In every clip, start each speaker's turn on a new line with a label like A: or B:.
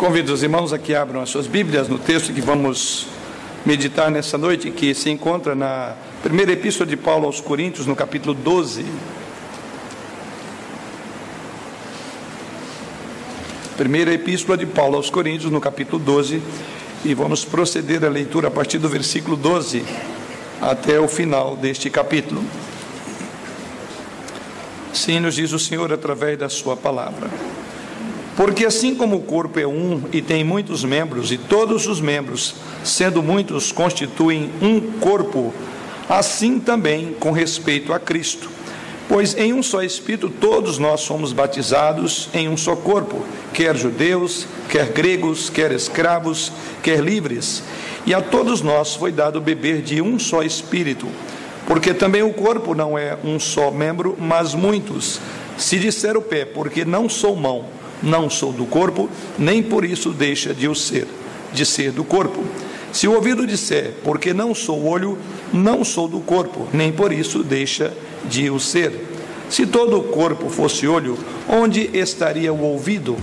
A: Convido os irmãos a que abram as suas Bíblias no texto que vamos meditar nessa noite, que se encontra na primeira epístola de Paulo aos Coríntios, no capítulo 12. Primeira epístola de Paulo aos Coríntios, no capítulo 12, e vamos proceder à leitura a partir do versículo 12 até o final deste capítulo. Sim, nos diz o Senhor através da Sua palavra. Porque assim como o corpo é um e tem muitos membros, e todos os membros, sendo muitos, constituem um corpo, assim também com respeito a Cristo. Pois em um só Espírito todos nós somos batizados em um só corpo, quer judeus, quer gregos, quer escravos, quer livres, e a todos nós foi dado beber de um só Espírito. Porque também o corpo não é um só membro, mas muitos. Se disser o pé, porque não sou mão, não sou do corpo, nem por isso deixa de o ser, de ser do corpo. Se o ouvido disser, porque não sou olho, não sou do corpo, nem por isso deixa de o ser. Se todo o corpo fosse olho, onde estaria o ouvido?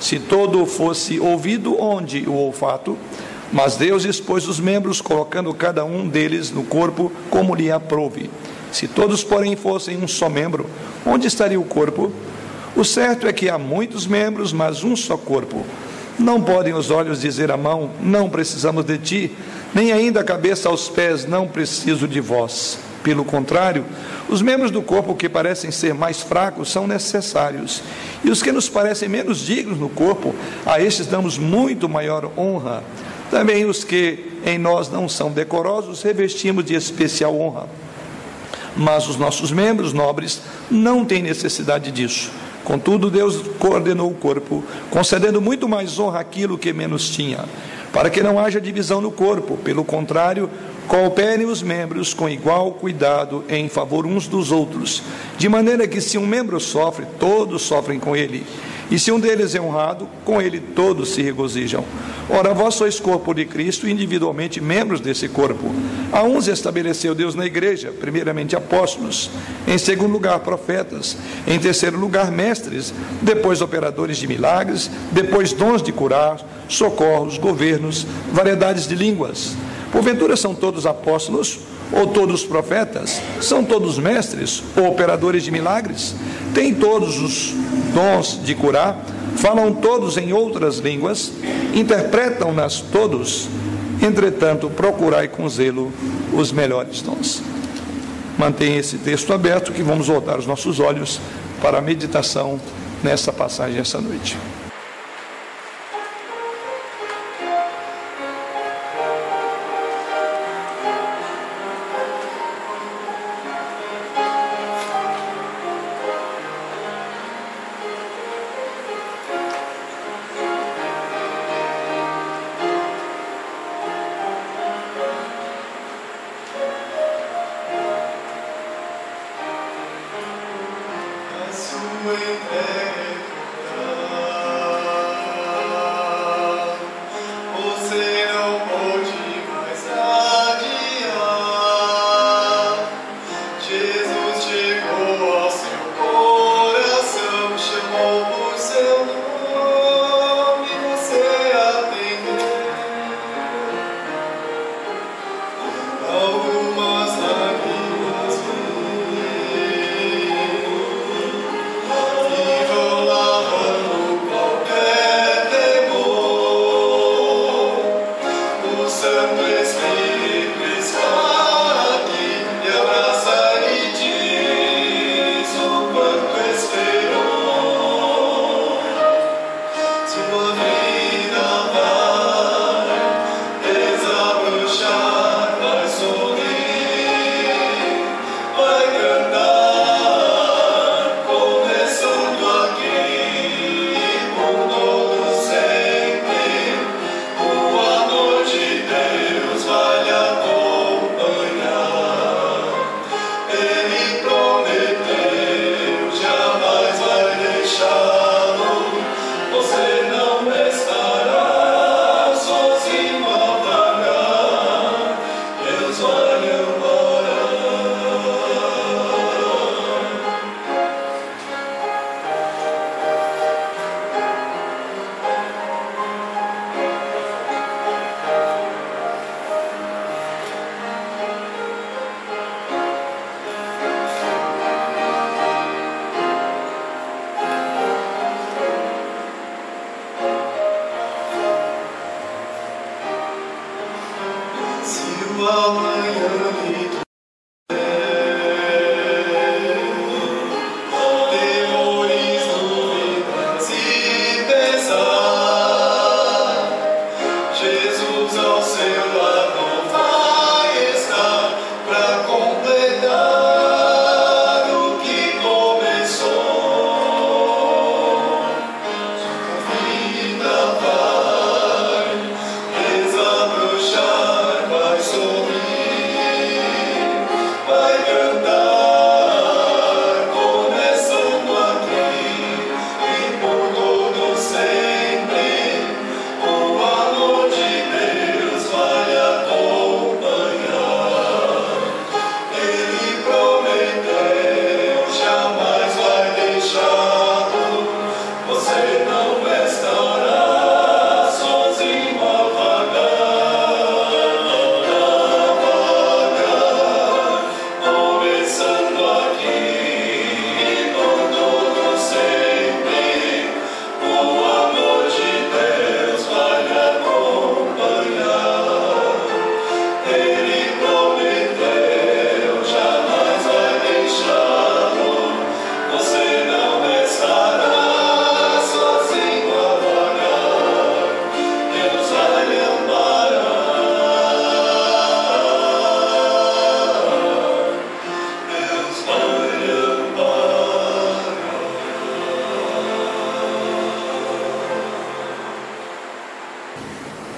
A: Se todo fosse ouvido, onde o olfato? Mas Deus expôs os membros, colocando cada um deles no corpo como lhe aprouve. Se todos, porém, fossem um só membro, onde estaria o corpo? O certo é que há muitos membros, mas um só corpo. Não podem os olhos dizer à mão: Não precisamos de ti, nem ainda a cabeça aos pés: Não preciso de vós. Pelo contrário, os membros do corpo que parecem ser mais fracos são necessários, e os que nos parecem menos dignos no corpo, a estes damos muito maior honra. Também os que em nós não são decorosos, revestimos de especial honra. Mas os nossos membros nobres não têm necessidade disso Contudo, Deus coordenou o corpo, concedendo muito mais honra àquilo que menos tinha, para que não haja divisão no corpo. Pelo contrário, cooperem os membros com igual cuidado em favor uns dos outros, de maneira que se um membro sofre, todos sofrem com ele. E se um deles é honrado, com ele todos se regozijam. Ora, vós sois corpo de Cristo, individualmente membros desse corpo. A uns estabeleceu Deus na igreja, primeiramente apóstolos, em segundo lugar profetas, em terceiro lugar mestres, depois operadores de milagres, depois dons de curar, socorros, governos, variedades de línguas. Porventura são todos apóstolos? Ou todos profetas? São todos mestres ou operadores de milagres? Têm todos os dons de curar? Falam todos em outras línguas? Interpretam-nas todos? Entretanto, procurai com zelo os melhores dons. Mantenha esse texto aberto que vamos voltar os nossos olhos para a meditação nessa passagem essa noite.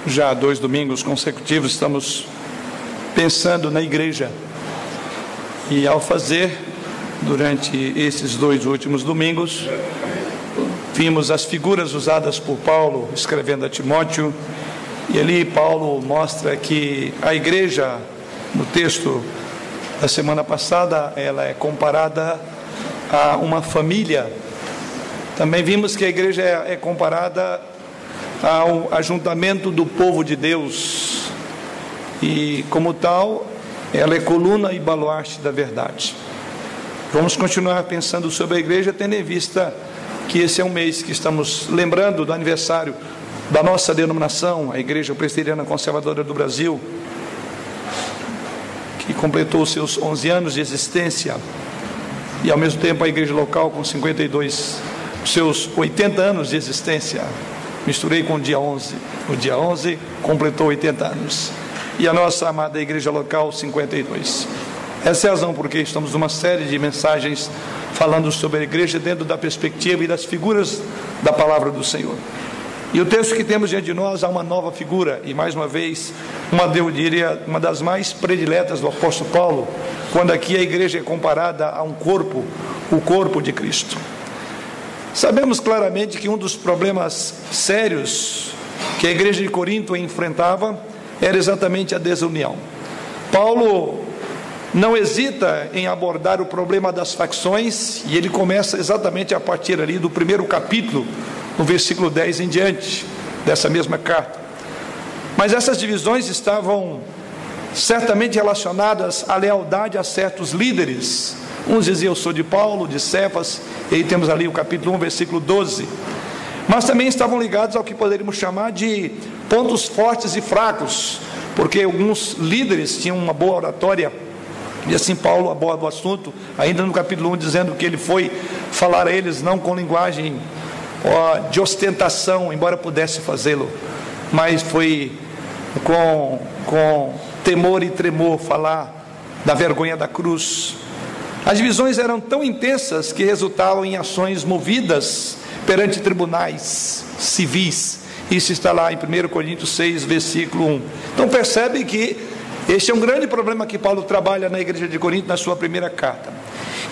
A: Já dois domingos consecutivos estamos pensando na igreja. E ao fazer, durante esses dois últimos domingos, vimos as figuras usadas por Paulo escrevendo a Timóteo. E ali Paulo mostra que a igreja, no texto da semana passada, ela é comparada a uma família. Também vimos que a igreja é, é comparada ao ajuntamento do povo de Deus e, como tal, ela é coluna e baluarte da verdade. Vamos continuar pensando sobre a igreja, tendo em vista que esse é um mês que estamos lembrando do aniversário da nossa denominação, a Igreja Presbiteriana Conservadora do Brasil, que completou seus 11 anos de existência, e ao mesmo tempo a igreja local com 52, seus 80 anos de existência misturei com o dia 11. O dia 11 completou 80 anos. E a nossa amada igreja local, 52. Essa é a razão porque estamos numa série de mensagens falando sobre a igreja dentro da perspectiva e das figuras da palavra do Senhor. E o texto que temos diante de nós há uma nova figura, e mais uma vez, uma, eu diria, uma das mais prediletas do apóstolo Paulo, quando aqui a igreja é comparada a um corpo, o corpo de Cristo. Sabemos claramente que um dos problemas sérios que a igreja de Corinto enfrentava era exatamente a desunião. Paulo não hesita em abordar o problema das facções e ele começa exatamente a partir ali do primeiro capítulo, no versículo 10 em diante dessa mesma carta. Mas essas divisões estavam certamente relacionadas à lealdade a certos líderes Uns diziam, eu sou de Paulo, de Cefas, e aí temos ali o capítulo 1, versículo 12. Mas também estavam ligados ao que poderíamos chamar de pontos fortes e fracos, porque alguns líderes tinham uma boa oratória, e assim Paulo aborda o assunto, ainda no capítulo 1, dizendo que ele foi falar a eles não com linguagem ó, de ostentação, embora pudesse fazê-lo, mas foi com, com temor e tremor falar da vergonha da cruz, as divisões eram tão intensas que resultavam em ações movidas perante tribunais civis. Isso está lá em 1 Coríntios 6, versículo 1. Então percebe que este é um grande problema que Paulo trabalha na igreja de Corinto na sua primeira carta.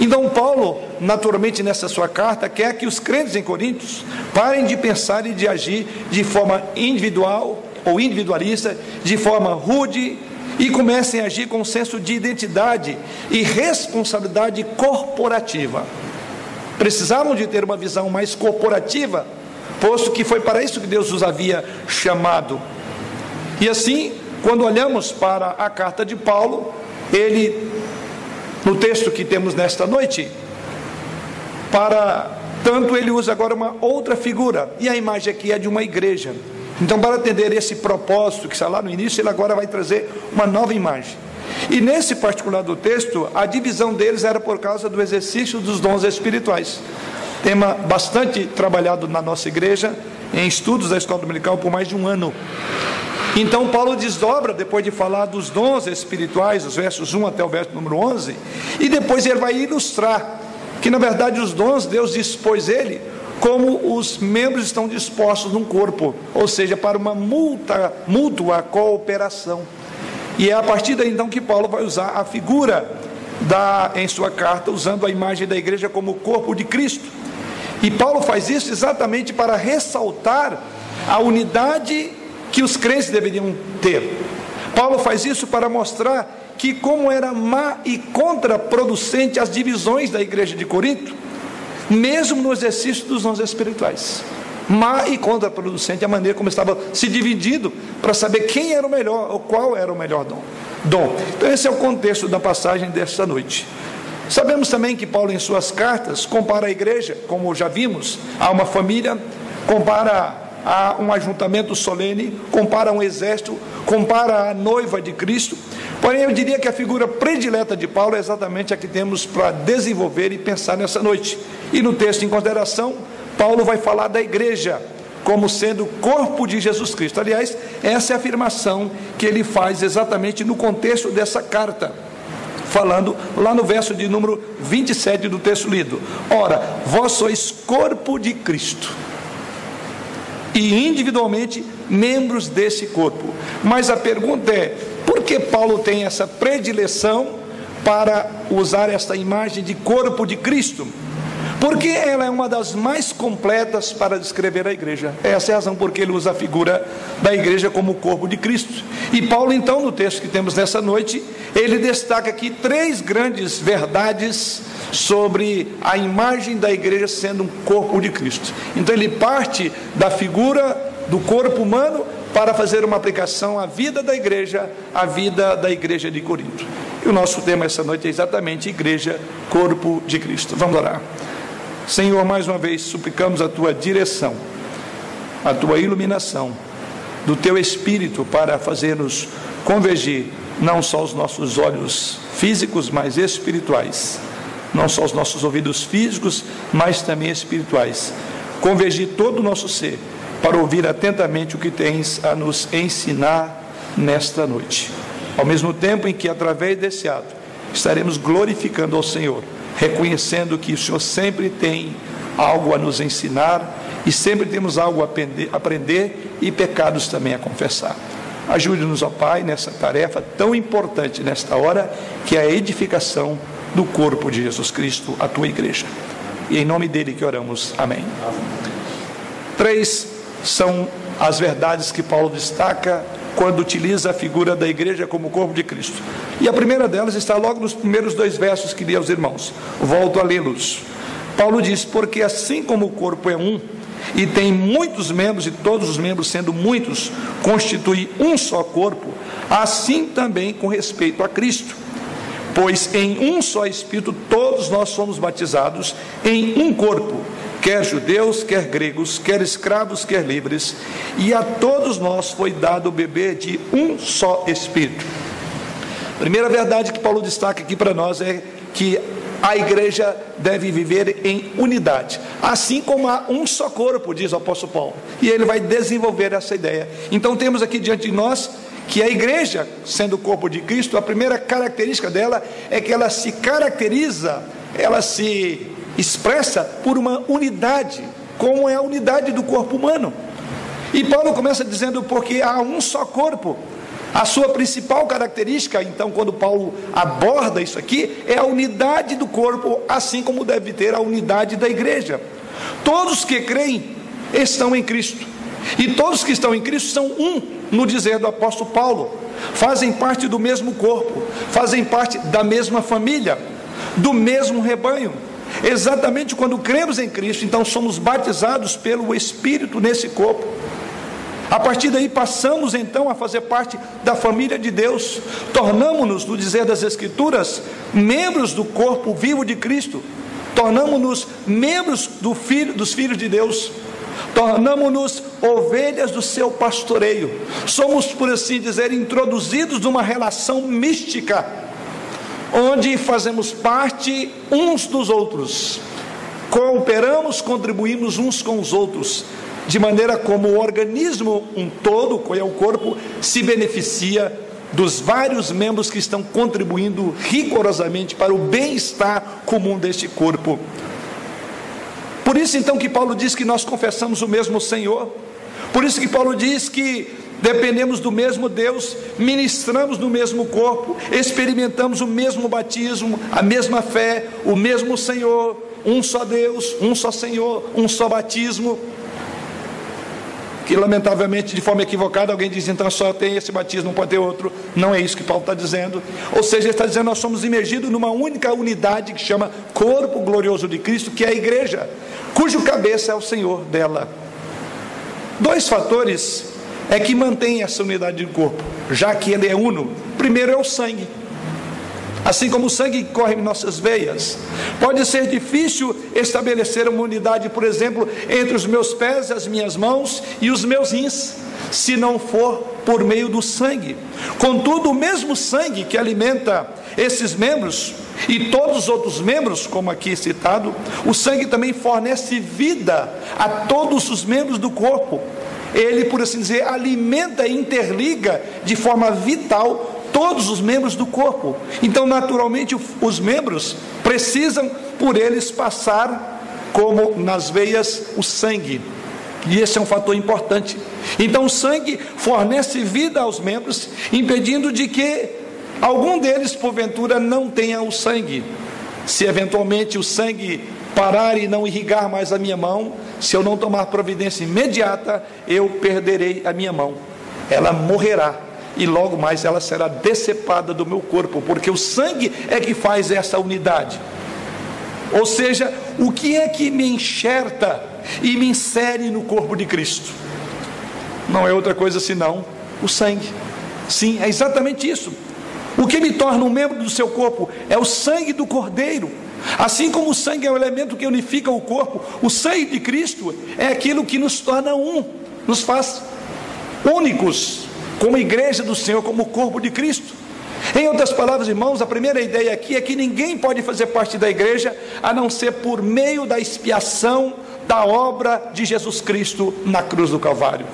A: Então Paulo, naturalmente nessa sua carta, quer que os crentes em Coríntios parem de pensar e de agir de forma individual ou individualista, de forma rude e comecem a agir com um senso de identidade e responsabilidade corporativa. Precisavam de ter uma visão mais corporativa, posto que foi para isso que Deus os havia chamado. E assim, quando olhamos para a carta de Paulo, ele, no texto que temos nesta noite, para tanto ele usa agora uma outra figura, e a imagem aqui é de uma igreja. Então, para atender esse propósito que está lá no início, ele agora vai trazer uma nova imagem. E nesse particular do texto, a divisão deles era por causa do exercício dos dons espirituais. Tema bastante trabalhado na nossa igreja, em estudos da escola dominical por mais de um ano. Então Paulo desdobra, depois de falar dos dons espirituais, os versos 1 até o verso número 11, e depois ele vai ilustrar que na verdade os dons Deus dispôs ele como os membros estão dispostos num corpo, ou seja, para uma multa, mútua cooperação. E é a partir daí então que Paulo vai usar a figura da, em sua carta, usando a imagem da igreja como o corpo de Cristo. E Paulo faz isso exatamente para ressaltar a unidade que os crentes deveriam ter. Paulo faz isso para mostrar que, como era má e contraproducente as divisões da igreja de Corinto, mesmo no exercício dos dons espirituais. Má e contraproducente a maneira como estava se dividindo para saber quem era o melhor ou qual era o melhor dom. dom. Então, esse é o contexto da passagem desta noite. Sabemos também que Paulo, em suas cartas, compara a igreja, como já vimos, a uma família, compara a um ajuntamento solene, compara um exército, compara a noiva de Cristo. Porém, eu diria que a figura predileta de Paulo é exatamente a que temos para desenvolver e pensar nessa noite. E no texto em consideração, Paulo vai falar da igreja como sendo o corpo de Jesus Cristo. Aliás, essa é a afirmação que ele faz exatamente no contexto dessa carta falando lá no verso de número 27 do texto lido. Ora, vós sois corpo de Cristo e individualmente membros desse corpo. Mas a pergunta é: por que Paulo tem essa predileção para usar esta imagem de corpo de Cristo? Porque ela é uma das mais completas para descrever a igreja. Essa é a razão por que ele usa a figura da igreja como o corpo de Cristo. E Paulo, então, no texto que temos nessa noite, ele destaca aqui três grandes verdades sobre a imagem da igreja sendo um corpo de Cristo. Então ele parte da figura do corpo humano para fazer uma aplicação à vida da igreja, à vida da igreja de Corinto. E o nosso tema essa noite é exatamente igreja, corpo de Cristo. Vamos orar. Senhor, mais uma vez suplicamos a tua direção, a tua iluminação do teu espírito para fazer-nos convergir não só os nossos olhos físicos, mas espirituais não só os nossos ouvidos físicos, mas também espirituais. Convergir todo o nosso ser para ouvir atentamente o que tens a nos ensinar nesta noite. Ao mesmo tempo em que, através desse ato, estaremos glorificando ao Senhor, reconhecendo que o Senhor sempre tem algo a nos ensinar e sempre temos algo a aprender, e pecados também a confessar. Ajude-nos, ó Pai, nessa tarefa tão importante nesta hora, que é a edificação do corpo de Jesus Cristo, a tua igreja. E em nome dele que oramos. Amém. Três são as verdades que Paulo destaca quando utiliza a figura da igreja como corpo de Cristo. E a primeira delas está logo nos primeiros dois versos que li aos irmãos. Volto a lê-los. Paulo diz: Porque assim como o corpo é um, e tem muitos membros, e todos os membros, sendo muitos, constituem um só corpo, assim também com respeito a Cristo Pois em um só Espírito todos nós somos batizados em um corpo, quer judeus, quer gregos, quer escravos, quer livres, e a todos nós foi dado beber de um só Espírito. Primeira verdade que Paulo destaca aqui para nós é que a igreja deve viver em unidade, assim como há um só corpo, diz o apóstolo Paulo, e ele vai desenvolver essa ideia. Então temos aqui diante de nós que a igreja, sendo o corpo de Cristo, a primeira característica dela é que ela se caracteriza, ela se expressa por uma unidade, como é a unidade do corpo humano. E Paulo começa dizendo: porque há um só corpo. A sua principal característica, então, quando Paulo aborda isso aqui, é a unidade do corpo, assim como deve ter a unidade da igreja. Todos que creem estão em Cristo. E todos que estão em Cristo são um, no dizer do apóstolo Paulo. Fazem parte do mesmo corpo, fazem parte da mesma família, do mesmo rebanho. Exatamente quando cremos em Cristo, então somos batizados pelo Espírito nesse corpo. A partir daí passamos então a fazer parte da família de Deus, tornamos-nos, no dizer das Escrituras, membros do corpo vivo de Cristo, tornamos-nos membros do filho, dos filhos de Deus. Tornamos-nos ovelhas do seu pastoreio. Somos, por assim dizer, introduzidos numa relação mística, onde fazemos parte uns dos outros, cooperamos, contribuímos uns com os outros, de maneira como o organismo, um todo, que é o corpo, se beneficia dos vários membros que estão contribuindo rigorosamente para o bem-estar comum deste corpo. Por isso então que Paulo diz que nós confessamos o mesmo Senhor. Por isso que Paulo diz que dependemos do mesmo Deus, ministramos no mesmo corpo, experimentamos o mesmo batismo, a mesma fé, o mesmo Senhor, um só Deus, um só Senhor, um só batismo. Que lamentavelmente, de forma equivocada, alguém diz então só tem esse batismo, não pode ter outro. Não é isso que Paulo está dizendo. Ou seja, ele está dizendo nós somos imergidos numa única unidade que chama corpo glorioso de Cristo, que é a igreja cujo cabeça é o Senhor dela. Dois fatores é que mantém essa unidade do corpo, já que ele é uno. Primeiro é o sangue. Assim como o sangue que corre em nossas veias, pode ser difícil estabelecer uma unidade, por exemplo, entre os meus pés, as minhas mãos e os meus rins, se não for por meio do sangue. Contudo, o mesmo sangue que alimenta esses membros e todos os outros membros, como aqui citado, o sangue também fornece vida a todos os membros do corpo. Ele, por assim dizer, alimenta e interliga de forma vital todos os membros do corpo. Então, naturalmente, os membros precisam, por eles, passar, como nas veias, o sangue. E esse é um fator importante. Então, o sangue fornece vida aos membros, impedindo de que algum deles, porventura, não tenha o sangue. Se eventualmente o sangue parar e não irrigar mais a minha mão, se eu não tomar providência imediata, eu perderei a minha mão. Ela morrerá e logo mais ela será decepada do meu corpo, porque o sangue é que faz essa unidade. Ou seja, o que é que me enxerta e me insere no corpo de Cristo? Não é outra coisa senão o sangue. Sim, é exatamente isso. O que me torna um membro do seu corpo é o sangue do Cordeiro. Assim como o sangue é o elemento que unifica o corpo, o sangue de Cristo é aquilo que nos torna um, nos faz únicos, como igreja do Senhor, como corpo de Cristo. Em outras palavras, irmãos, a primeira ideia aqui é que ninguém pode fazer parte da igreja a não ser por meio da expiação da obra de Jesus Cristo na cruz do Calvário.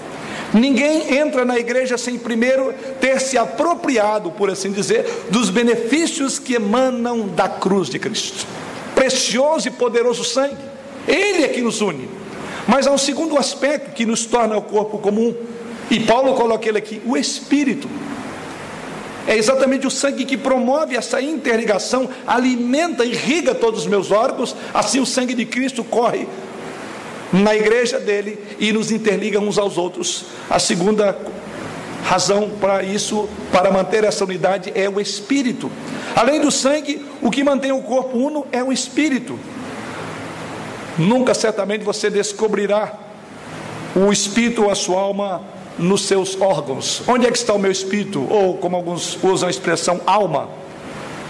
A: Ninguém entra na igreja sem primeiro ter se apropriado, por assim dizer, dos benefícios que emanam da cruz de Cristo. Precioso e poderoso sangue, Ele é que nos une. Mas há um segundo aspecto que nos torna o corpo comum, e Paulo coloca ele aqui: o Espírito. É exatamente o sangue que promove essa interligação, alimenta, irriga todos os meus órgãos, assim o sangue de Cristo corre na igreja dele e nos interliga uns aos outros. A segunda razão para isso, para manter essa unidade, é o espírito. Além do sangue, o que mantém o corpo uno é o espírito. Nunca certamente você descobrirá o espírito ou a sua alma nos seus órgãos. Onde é que está o meu espírito? Ou, como alguns usam a expressão, alma.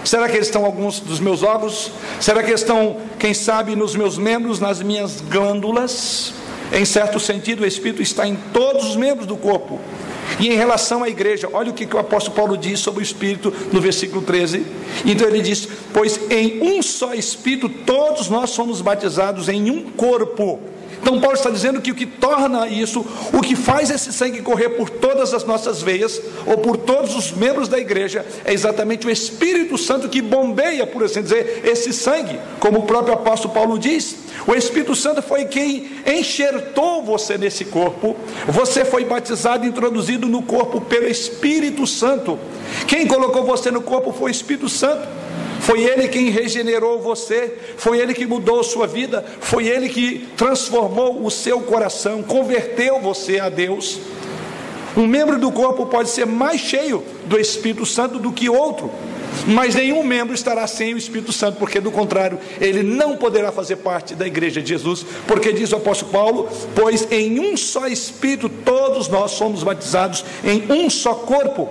A: Será que estão alguns dos meus órgãos? Será que estão, quem sabe, nos meus membros, nas minhas glândulas? Em certo sentido, o Espírito está em todos os membros do corpo. E em relação à igreja, olha o que, que o apóstolo Paulo diz sobre o Espírito no versículo 13. Então ele diz: Pois em um só Espírito todos nós somos batizados em um corpo então, Paulo está dizendo que o que torna isso, o que faz esse sangue correr por todas as nossas veias, ou por todos os membros da igreja, é exatamente o Espírito Santo que bombeia, por assim dizer, esse sangue, como o próprio apóstolo Paulo diz. O Espírito Santo foi quem enxertou você nesse corpo, você foi batizado e introduzido no corpo pelo Espírito Santo. Quem colocou você no corpo foi o Espírito Santo. Foi Ele quem regenerou você, foi Ele que mudou sua vida, foi Ele que transformou o seu coração, converteu você a Deus. Um membro do corpo pode ser mais cheio do Espírito Santo do que outro, mas nenhum membro estará sem o Espírito Santo, porque do contrário, ele não poderá fazer parte da igreja de Jesus, porque diz o apóstolo Paulo: Pois em um só Espírito todos nós somos batizados, em um só corpo.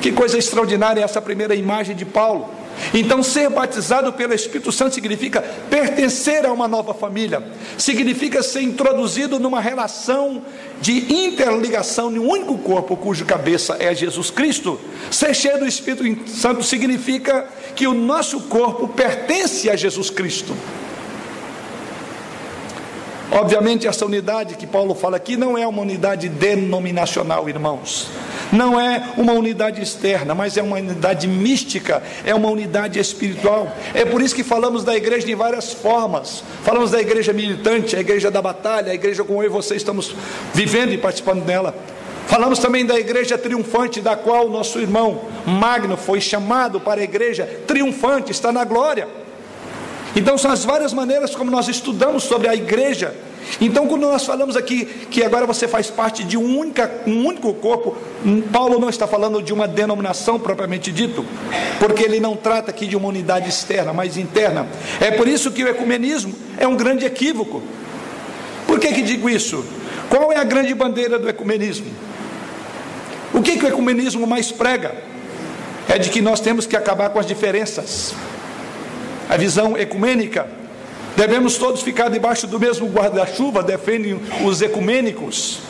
A: Que coisa extraordinária essa primeira imagem de Paulo. Então, ser batizado pelo Espírito Santo significa pertencer a uma nova família, significa ser introduzido numa relação de interligação de um único corpo, cujo cabeça é Jesus Cristo. Ser cheio do Espírito Santo significa que o nosso corpo pertence a Jesus Cristo. Obviamente, essa unidade que Paulo fala aqui não é uma unidade denominacional, irmãos. Não é uma unidade externa, mas é uma unidade mística, é uma unidade espiritual. É por isso que falamos da igreja de várias formas. Falamos da igreja militante, a igreja da batalha, a igreja como eu e você estamos vivendo e participando dela. Falamos também da igreja triunfante, da qual nosso irmão Magno foi chamado para a igreja triunfante, está na glória. Então, são as várias maneiras como nós estudamos sobre a igreja. Então, quando nós falamos aqui que agora você faz parte de um, única, um único corpo, Paulo não está falando de uma denominação propriamente dito, porque ele não trata aqui de uma unidade externa, mas interna. É por isso que o ecumenismo é um grande equívoco. Por que, que digo isso? Qual é a grande bandeira do ecumenismo? O que, que o ecumenismo mais prega? É de que nós temos que acabar com as diferenças a visão ecumênica. Devemos todos ficar debaixo do mesmo guarda-chuva, defendem os ecumênicos.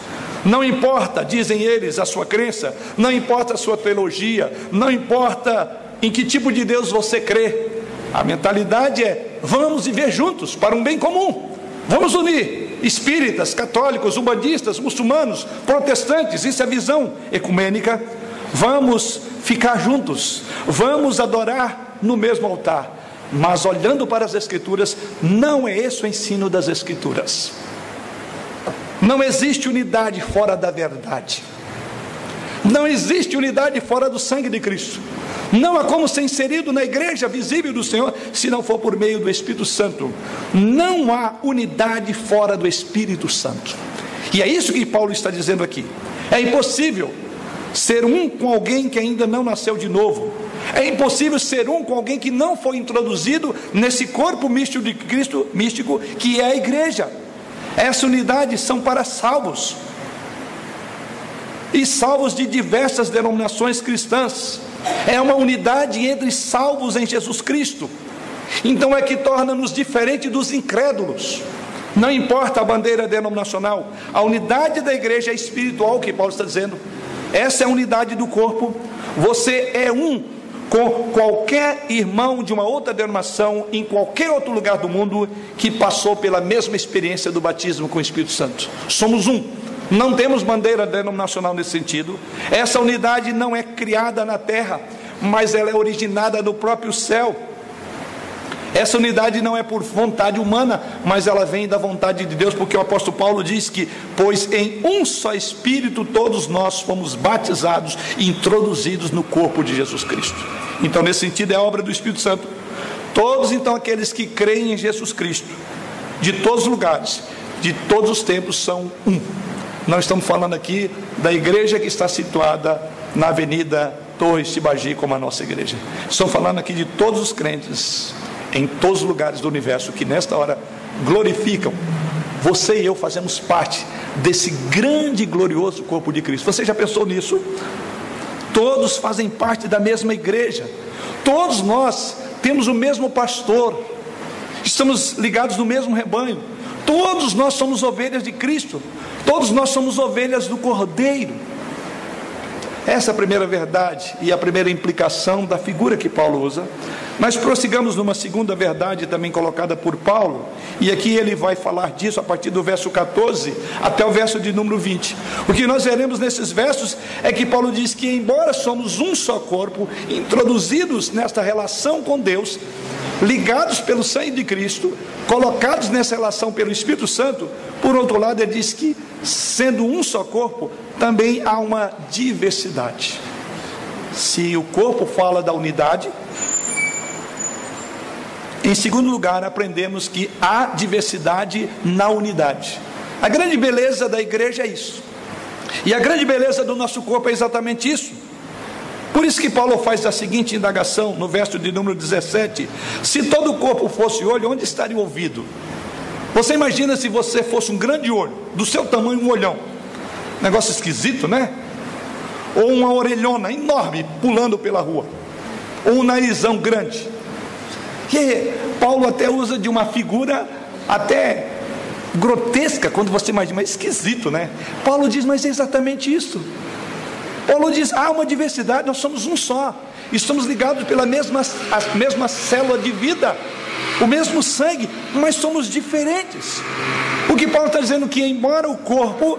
A: Não importa, dizem eles, a sua crença, não importa a sua teologia, não importa em que tipo de Deus você crê. A mentalidade é: vamos viver juntos para um bem comum. Vamos unir espíritas, católicos, umbandistas, muçulmanos, protestantes, isso é visão ecumênica. Vamos ficar juntos, vamos adorar no mesmo altar. Mas olhando para as Escrituras, não é esse o ensino das Escrituras. Não existe unidade fora da verdade. Não existe unidade fora do sangue de Cristo. Não há como ser inserido na igreja visível do Senhor se não for por meio do Espírito Santo. Não há unidade fora do Espírito Santo. E é isso que Paulo está dizendo aqui. É impossível ser um com alguém que ainda não nasceu de novo. É impossível ser um com alguém que não foi introduzido nesse corpo místico de Cristo, místico, que é a igreja. Essa unidade são para salvos. E salvos de diversas denominações cristãs. É uma unidade entre salvos em Jesus Cristo. Então é que torna-nos diferente dos incrédulos. Não importa a bandeira denominacional, a unidade da igreja é espiritual, que Paulo está dizendo. Essa é a unidade do corpo. Você é um com qualquer irmão de uma outra denominação em qualquer outro lugar do mundo que passou pela mesma experiência do batismo com o Espírito Santo. Somos um. Não temos bandeira denominacional nesse sentido. Essa unidade não é criada na terra, mas ela é originada no próprio céu. Essa unidade não é por vontade humana, mas ela vem da vontade de Deus, porque o apóstolo Paulo diz que, pois em um só Espírito todos nós fomos batizados e introduzidos no corpo de Jesus Cristo. Então, nesse sentido, é obra do Espírito Santo. Todos, então, aqueles que creem em Jesus Cristo, de todos os lugares, de todos os tempos, são um. Nós estamos falando aqui da igreja que está situada na Avenida Torres Tibagi, como a nossa igreja. Estamos falando aqui de todos os crentes em todos os lugares do universo que nesta hora glorificam. Você e eu fazemos parte desse grande e glorioso corpo de Cristo. Você já pensou nisso? Todos fazem parte da mesma igreja. Todos nós temos o mesmo pastor. Estamos ligados no mesmo rebanho. Todos nós somos ovelhas de Cristo. Todos nós somos ovelhas do Cordeiro. Essa é a primeira verdade e a primeira implicação da figura que Paulo usa. Mas prossigamos numa segunda verdade também colocada por Paulo, e aqui ele vai falar disso a partir do verso 14 até o verso de número 20. O que nós veremos nesses versos é que Paulo diz que, embora somos um só corpo, introduzidos nesta relação com Deus, ligados pelo sangue de Cristo, colocados nessa relação pelo Espírito Santo, por outro lado, ele diz que, sendo um só corpo, também há uma diversidade. Se o corpo fala da unidade, em segundo lugar, aprendemos que há diversidade na unidade. A grande beleza da igreja é isso. E a grande beleza do nosso corpo é exatamente isso. Por isso que Paulo faz a seguinte indagação no verso de número 17: Se todo o corpo fosse olho, onde estaria o ouvido? Você imagina se você fosse um grande olho, do seu tamanho, um olhão. Negócio esquisito, né? Ou uma orelhona enorme pulando pela rua. ou um narizão grande. E Paulo até usa de uma figura até grotesca quando você imagina, mas esquisito, né? Paulo diz, mas é exatamente isso. Paulo diz: há uma diversidade, nós somos um só, estamos ligados pela mesma, a mesma célula de vida, o mesmo sangue, mas somos diferentes. O que Paulo está dizendo é que, embora o corpo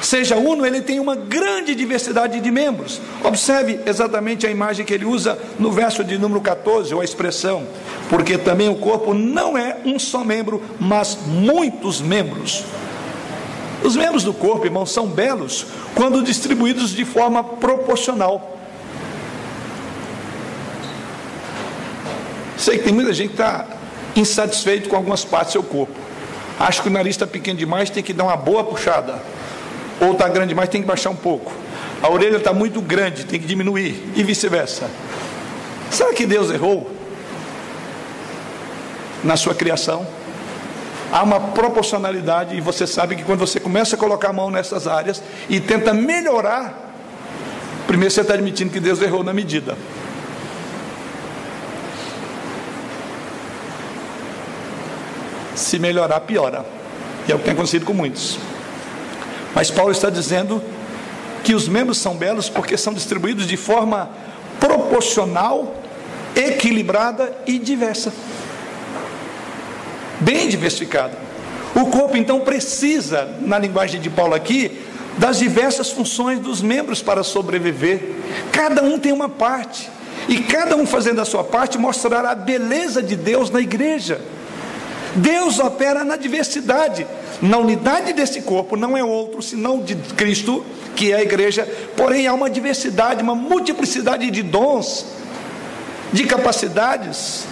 A: seja uno, ele tem uma grande diversidade de membros. Observe exatamente a imagem que ele usa no verso de número 14, ou a expressão, porque também o corpo não é um só membro, mas muitos membros. Os membros do corpo, irmãos, são belos quando distribuídos de forma proporcional. Sei que tem muita gente que está insatisfeito com algumas partes do seu corpo. Acho que o nariz está pequeno demais, tem que dar uma boa puxada ou está grande demais, tem que baixar um pouco. A orelha está muito grande, tem que diminuir, e vice-versa. Será que Deus errou na sua criação? Há uma proporcionalidade, e você sabe que quando você começa a colocar a mão nessas áreas e tenta melhorar, primeiro você está admitindo que Deus errou na medida. Se melhorar, piora. E é o que tem acontecido com muitos. Mas Paulo está dizendo que os membros são belos porque são distribuídos de forma proporcional, equilibrada e diversa. Bem diversificada. O corpo então precisa, na linguagem de Paulo aqui, das diversas funções dos membros para sobreviver. Cada um tem uma parte. E cada um fazendo a sua parte mostrará a beleza de Deus na igreja. Deus opera na diversidade. Na unidade desse corpo não é outro senão de Cristo, que é a igreja, porém há uma diversidade, uma multiplicidade de dons, de capacidades,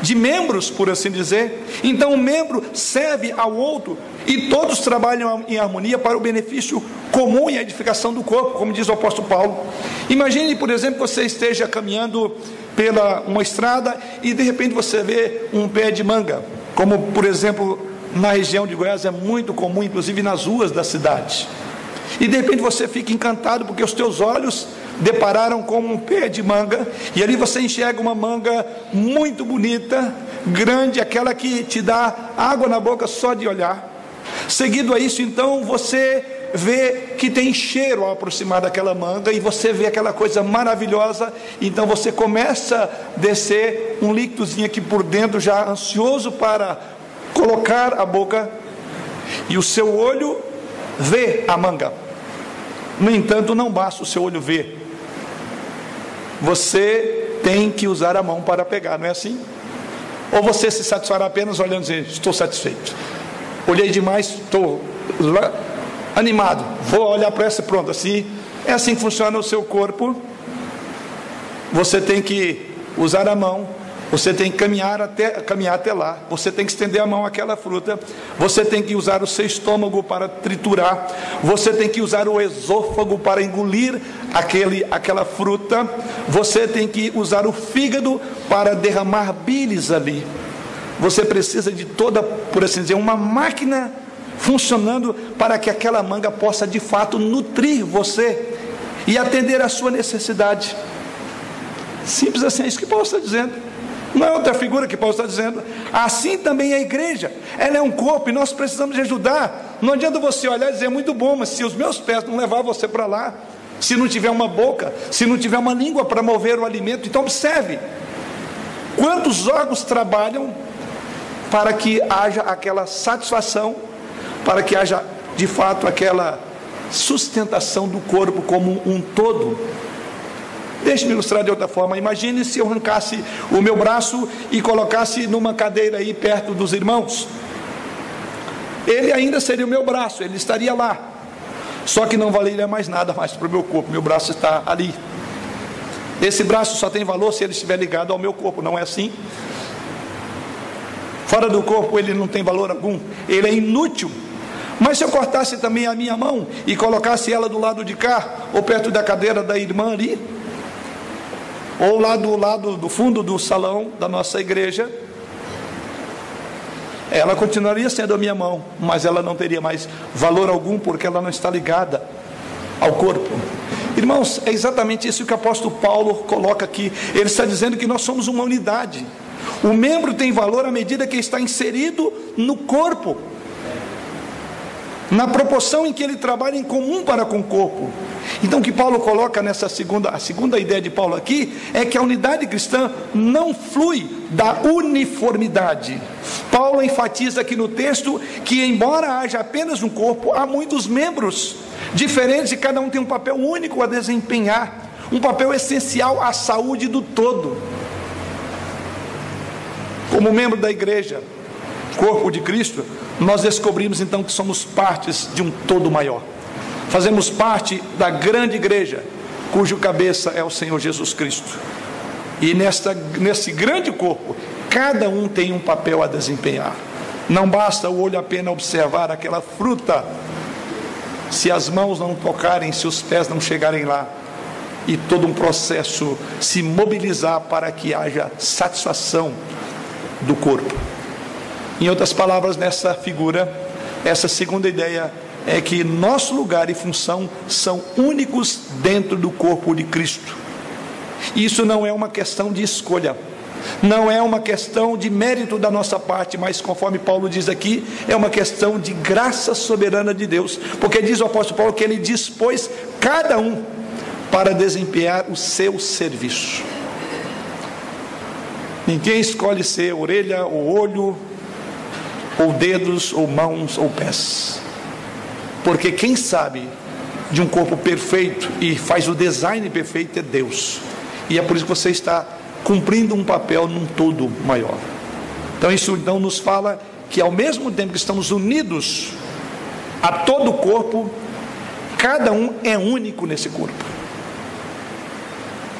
A: de membros, por assim dizer. Então, um membro serve ao outro e todos trabalham em harmonia para o benefício comum e a edificação do corpo, como diz o apóstolo Paulo. Imagine, por exemplo, que você esteja caminhando pela uma estrada e de repente você vê um pé de manga, como por exemplo na região de Goiás é muito comum, inclusive nas ruas da cidade. E de repente você fica encantado porque os teus olhos depararam com um pé de manga e ali você enxerga uma manga muito bonita, grande, aquela que te dá água na boca só de olhar. Seguido a isso, então você vê que tem cheiro ao aproximar daquela manga e você vê aquela coisa maravilhosa, então você começa a descer um líquidozinho aqui por dentro já ansioso para colocar a boca e o seu olho vê a manga. No entanto, não basta o seu olho ver. Você tem que usar a mão para pegar, não é assim? Ou você se satisfará apenas olhando e dizer, estou satisfeito. Olhei demais, estou animado. Vou olhar para essa pronto. Assim, é assim que funciona o seu corpo. Você tem que usar a mão você tem que caminhar até, caminhar até lá. Você tem que estender a mão àquela fruta. Você tem que usar o seu estômago para triturar. Você tem que usar o esôfago para engolir aquele, aquela fruta. Você tem que usar o fígado para derramar bilis ali. Você precisa de toda, por assim dizer, uma máquina funcionando para que aquela manga possa de fato nutrir você e atender à sua necessidade. Simples assim, é isso que Paulo está dizendo. Não é outra figura que Paulo está dizendo. Assim também é a igreja. Ela é um corpo e nós precisamos de ajudar. Não adianta você olhar e dizer, é muito bom, mas se os meus pés não levar você para lá, se não tiver uma boca, se não tiver uma língua para mover o alimento, então observe. Quantos órgãos trabalham para que haja aquela satisfação, para que haja de fato aquela sustentação do corpo como um todo? Deixe-me ilustrar de outra forma. Imagine se eu arrancasse o meu braço e colocasse numa cadeira aí perto dos irmãos. Ele ainda seria o meu braço, ele estaria lá. Só que não valeria mais nada mais para o meu corpo. Meu braço está ali. Esse braço só tem valor se ele estiver ligado ao meu corpo, não é assim? Fora do corpo ele não tem valor algum, ele é inútil. Mas se eu cortasse também a minha mão e colocasse ela do lado de cá, ou perto da cadeira da irmã ali, ou lá do lado do fundo do salão da nossa igreja, ela continuaria sendo a minha mão, mas ela não teria mais valor algum porque ela não está ligada ao corpo. Irmãos, é exatamente isso que o apóstolo Paulo coloca aqui. Ele está dizendo que nós somos uma unidade. O membro tem valor à medida que está inserido no corpo, na proporção em que ele trabalha em comum para com o corpo. Então, o que Paulo coloca nessa segunda, a segunda ideia de Paulo aqui é que a unidade cristã não flui da uniformidade. Paulo enfatiza aqui no texto que, embora haja apenas um corpo, há muitos membros diferentes e cada um tem um papel único a desempenhar, um papel essencial à saúde do todo. Como membro da igreja, corpo de Cristo, nós descobrimos então que somos partes de um todo maior. Fazemos parte da grande igreja, cujo cabeça é o Senhor Jesus Cristo. E nesta, nesse grande corpo, cada um tem um papel a desempenhar. Não basta o olho apenas observar aquela fruta, se as mãos não tocarem, se os pés não chegarem lá, e todo um processo se mobilizar para que haja satisfação do corpo. Em outras palavras, nessa figura, essa segunda ideia é que nosso lugar e função são únicos dentro do corpo de Cristo. Isso não é uma questão de escolha, não é uma questão de mérito da nossa parte, mas conforme Paulo diz aqui, é uma questão de graça soberana de Deus, porque diz o apóstolo Paulo que ele dispôs cada um para desempenhar o seu serviço. Ninguém escolhe ser orelha ou olho, ou dedos, ou mãos, ou pés. Porque quem sabe de um corpo perfeito e faz o design perfeito é Deus. E é por isso que você está cumprindo um papel num todo maior. Então isso então nos fala que ao mesmo tempo que estamos unidos a todo o corpo, cada um é único nesse corpo.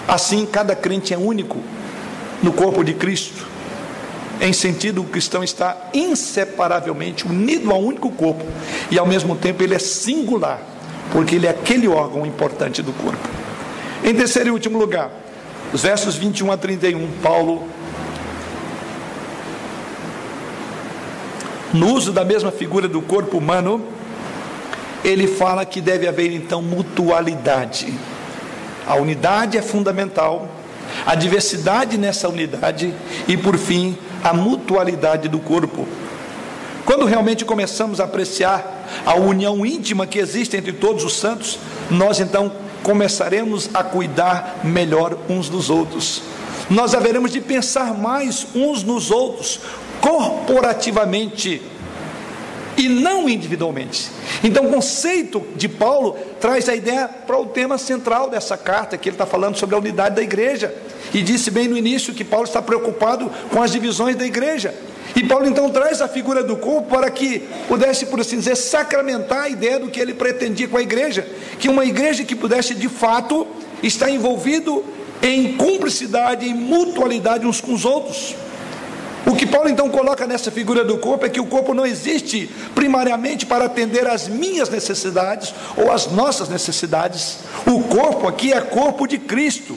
A: Assim, cada crente é único no corpo de Cristo. Em sentido, o cristão está inseparavelmente unido a um único corpo e ao mesmo tempo ele é singular, porque ele é aquele órgão importante do corpo. Em terceiro e último lugar, os versos 21 a 31, Paulo, no uso da mesma figura do corpo humano, ele fala que deve haver então mutualidade. A unidade é fundamental, a diversidade nessa unidade e, por fim, a mutualidade do corpo. Quando realmente começamos a apreciar a união íntima que existe entre todos os santos, nós então começaremos a cuidar melhor uns dos outros. Nós haveremos de pensar mais uns nos outros, corporativamente e não individualmente. Então, o conceito de Paulo traz a ideia para o tema central dessa carta, que ele está falando sobre a unidade da igreja. E disse bem no início que Paulo está preocupado com as divisões da igreja. E Paulo então traz a figura do corpo para que pudesse, por assim dizer, sacramentar a ideia do que ele pretendia com a igreja, que uma igreja que pudesse de fato estar envolvido em cumplicidade, em mutualidade uns com os outros. O que Paulo então coloca nessa figura do corpo é que o corpo não existe primariamente para atender às minhas necessidades ou às nossas necessidades. O corpo aqui é corpo de Cristo.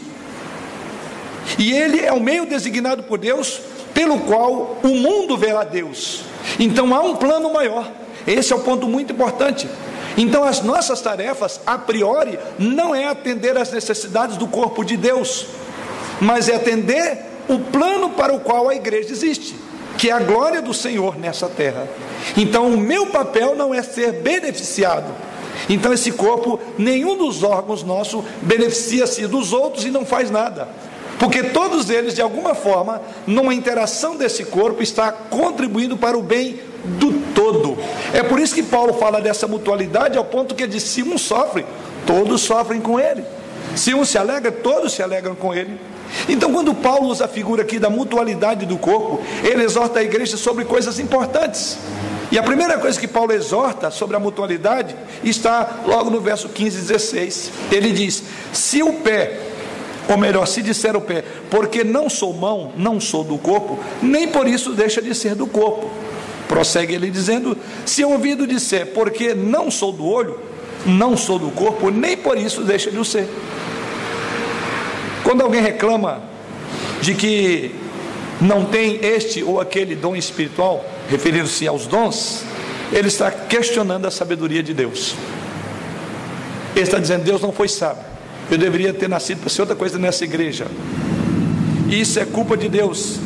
A: E ele é o meio designado por Deus pelo qual o mundo a Deus. Então há um plano maior. Esse é o ponto muito importante. Então as nossas tarefas, a priori, não é atender às necessidades do corpo de Deus, mas é atender o plano para o qual a igreja existe, que é a glória do Senhor nessa terra. Então o meu papel não é ser beneficiado. Então esse corpo, nenhum dos órgãos nossos beneficia-se dos outros e não faz nada. Porque todos eles, de alguma forma, numa interação desse corpo, está contribuindo para o bem do todo. É por isso que Paulo fala dessa mutualidade ao ponto que ele diz: se um sofre, todos sofrem com ele. Se um se alegra, todos se alegram com ele. Então, quando Paulo usa a figura aqui da mutualidade do corpo, ele exorta a igreja sobre coisas importantes. E a primeira coisa que Paulo exorta sobre a mutualidade está logo no verso 15 e 16. Ele diz: Se o pé ou melhor, se disser o pé, porque não sou mão, não sou do corpo, nem por isso deixa de ser do corpo. Prossegue ele dizendo: se o ouvido disser, porque não sou do olho, não sou do corpo, nem por isso deixa de o ser. Quando alguém reclama de que não tem este ou aquele dom espiritual, referindo-se aos dons, ele está questionando a sabedoria de Deus. Ele está dizendo: Deus não foi sábio Eu deveria ter nascido para ser outra coisa nessa igreja. Isso é culpa de Deus,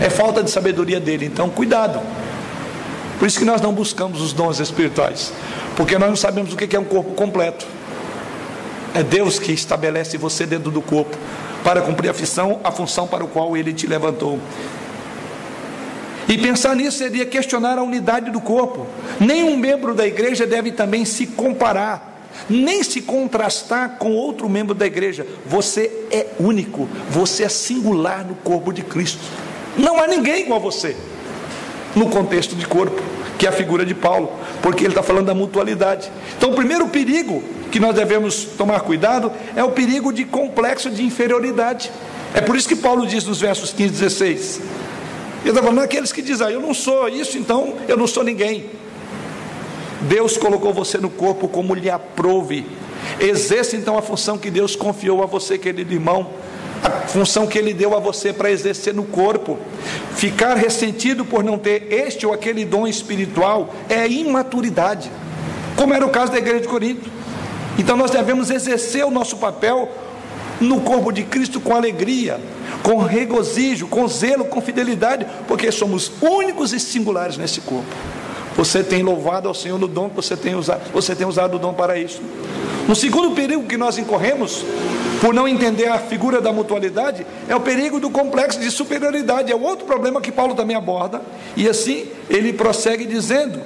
A: é falta de sabedoria dele. Então, cuidado. Por isso que nós não buscamos os dons espirituais, porque nós não sabemos o que é um corpo completo. É Deus que estabelece você dentro do corpo para cumprir a função, a função para o qual ele te levantou. E pensar nisso seria questionar a unidade do corpo. Nenhum membro da igreja deve também se comparar, nem se contrastar com outro membro da igreja. Você é único, você é singular no corpo de Cristo. Não há ninguém igual a você no contexto de corpo, que é a figura de Paulo, porque ele está falando da mutualidade. Então, o primeiro perigo que nós devemos tomar cuidado é o perigo de complexo de inferioridade. É por isso que Paulo diz nos versos 15 e 16. Ele está falando aqueles que dizem, ah, eu não sou isso, então eu não sou ninguém. Deus colocou você no corpo como lhe aprove. Exerça então a função que Deus confiou a você, querido irmão, a função que Ele deu a você para exercer no corpo. Ficar ressentido por não ter este ou aquele dom espiritual é imaturidade, como era o caso da igreja de Corinto. Então nós devemos exercer o nosso papel no corpo de Cristo com alegria, com regozijo, com zelo, com fidelidade, porque somos únicos e singulares nesse corpo. Você tem louvado ao Senhor no dom que você tem usado, você tem usado o dom para isso. Um segundo perigo que nós incorremos, por não entender a figura da mutualidade, é o perigo do complexo de superioridade. É outro problema que Paulo também aborda, e assim ele prossegue dizendo: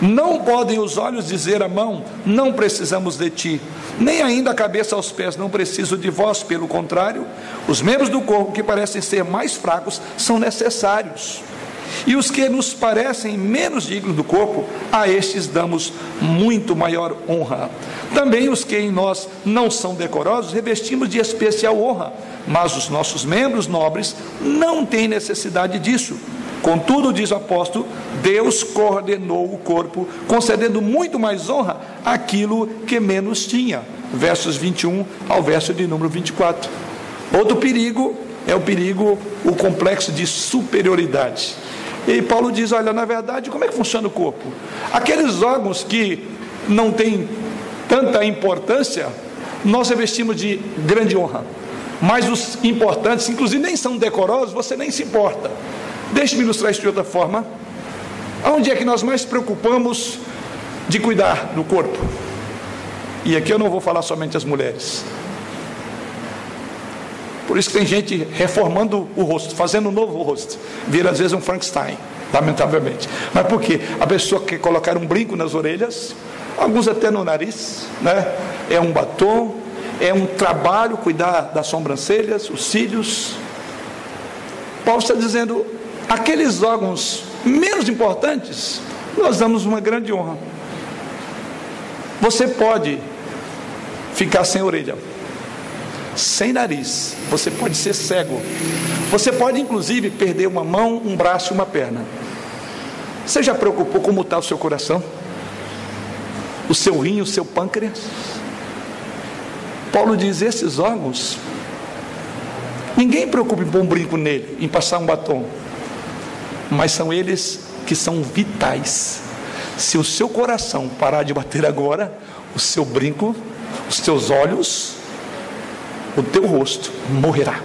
A: não podem os olhos dizer à mão: Não precisamos de ti, nem ainda a cabeça aos pés: Não preciso de vós. Pelo contrário, os membros do corpo que parecem ser mais fracos são necessários. E os que nos parecem menos dignos do corpo, a estes damos muito maior honra. Também os que em nós não são decorosos, revestimos de especial honra, mas os nossos membros nobres não têm necessidade disso Contudo, diz o apóstolo, Deus coordenou o corpo, concedendo muito mais honra àquilo que menos tinha. Versos 21 ao verso de número 24. Outro perigo é o perigo, o complexo de superioridade. E Paulo diz: olha, na verdade, como é que funciona o corpo? Aqueles órgãos que não têm tanta importância, nós revestimos de grande honra. Mas os importantes, inclusive nem são decorosos, você nem se importa. Deixe-me ilustrar isso de outra forma. Onde é que nós mais preocupamos de cuidar do corpo? E aqui eu não vou falar somente as mulheres. Por isso que tem gente reformando o rosto, fazendo um novo rosto. Vira às vezes um Frankenstein, lamentavelmente. Mas por quê? A pessoa quer colocar um brinco nas orelhas, alguns até no nariz, né? É um batom, é um trabalho cuidar das sobrancelhas, os cílios. Paulo está dizendo: aqueles órgãos menos importantes, nós damos uma grande honra. Você pode ficar sem orelha, sem nariz, você pode ser cego, você pode inclusive perder uma mão, um braço e uma perna. Você já preocupou como está o seu coração? O seu rim, o seu pâncreas? Paulo diz: esses órgãos, ninguém preocupa em pôr um brinco nele, em passar um batom mas são eles que são vitais. Se o seu coração parar de bater agora, o seu brinco, os teus olhos, o teu rosto morrerá.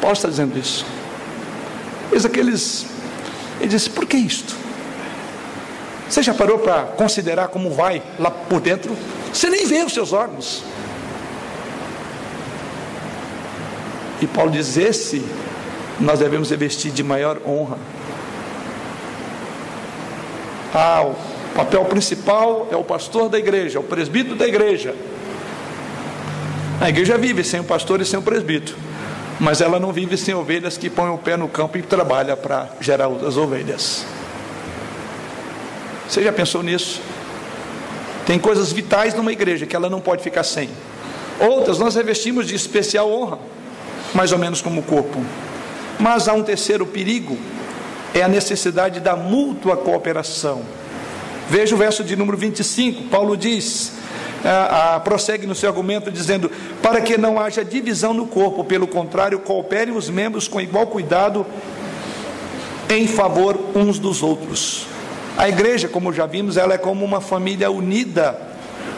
A: Paulo está dizendo isso. Eis aqueles. Ele disse: por que isto? Você já parou para considerar como vai lá por dentro? Você nem vê os seus órgãos. E Paulo diz: esse nós devemos revestir de maior honra. Ah, o papel principal é o pastor da igreja, o presbítero da igreja. A igreja vive sem o pastor e sem o presbítero, mas ela não vive sem ovelhas que põem o pé no campo e trabalham para gerar outras ovelhas. Você já pensou nisso? Tem coisas vitais numa igreja que ela não pode ficar sem. Outras nós revestimos de especial honra, mais ou menos como o corpo. Mas há um terceiro perigo, é a necessidade da mútua cooperação. Veja o verso de número 25, Paulo diz, a, a, prossegue no seu argumento dizendo: para que não haja divisão no corpo, pelo contrário, cooperem os membros com igual cuidado em favor uns dos outros. A igreja, como já vimos, ela é como uma família unida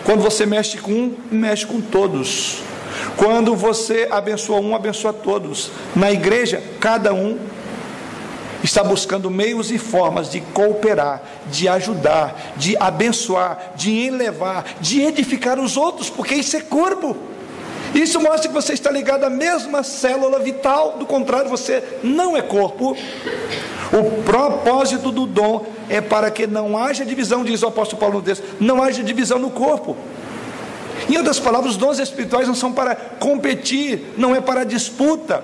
A: Quando você mexe com um, mexe com todos. Quando você abençoa um, abençoa todos. Na igreja, cada um está buscando meios e formas de cooperar, de ajudar, de abençoar, de elevar, de edificar os outros, porque isso é corpo. Isso mostra que você está ligado à mesma célula vital, do contrário, você não é corpo. O propósito do dom é para que não haja divisão, diz o apóstolo Paulo texto, não haja divisão no corpo. Em outras palavras, os dons espirituais não são para competir, não é para disputa,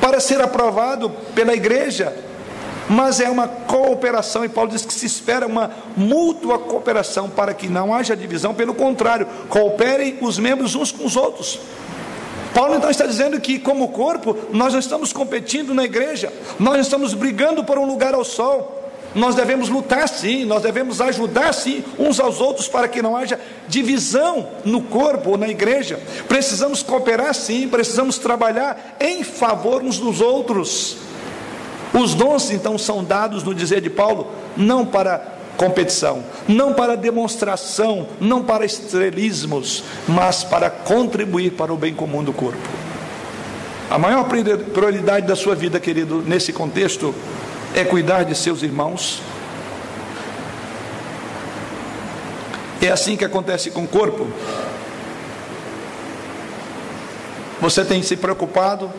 A: para ser aprovado pela igreja, mas é uma cooperação, e Paulo diz que se espera uma mútua cooperação para que não haja divisão, pelo contrário, cooperem os membros uns com os outros. Paulo então está dizendo que, como corpo, nós não estamos competindo na igreja, nós não estamos brigando por um lugar ao sol, nós devemos lutar sim, nós devemos ajudar sim uns aos outros para que não haja divisão no corpo ou na igreja. Precisamos cooperar sim, precisamos trabalhar em favor uns dos outros. Os dons então são dados no dizer de Paulo, não para competição, não para demonstração, não para estrelismos, mas para contribuir para o bem comum do corpo. A maior prioridade da sua vida, querido, nesse contexto, é cuidar de seus irmãos. É assim que acontece com o corpo. Você tem se preocupado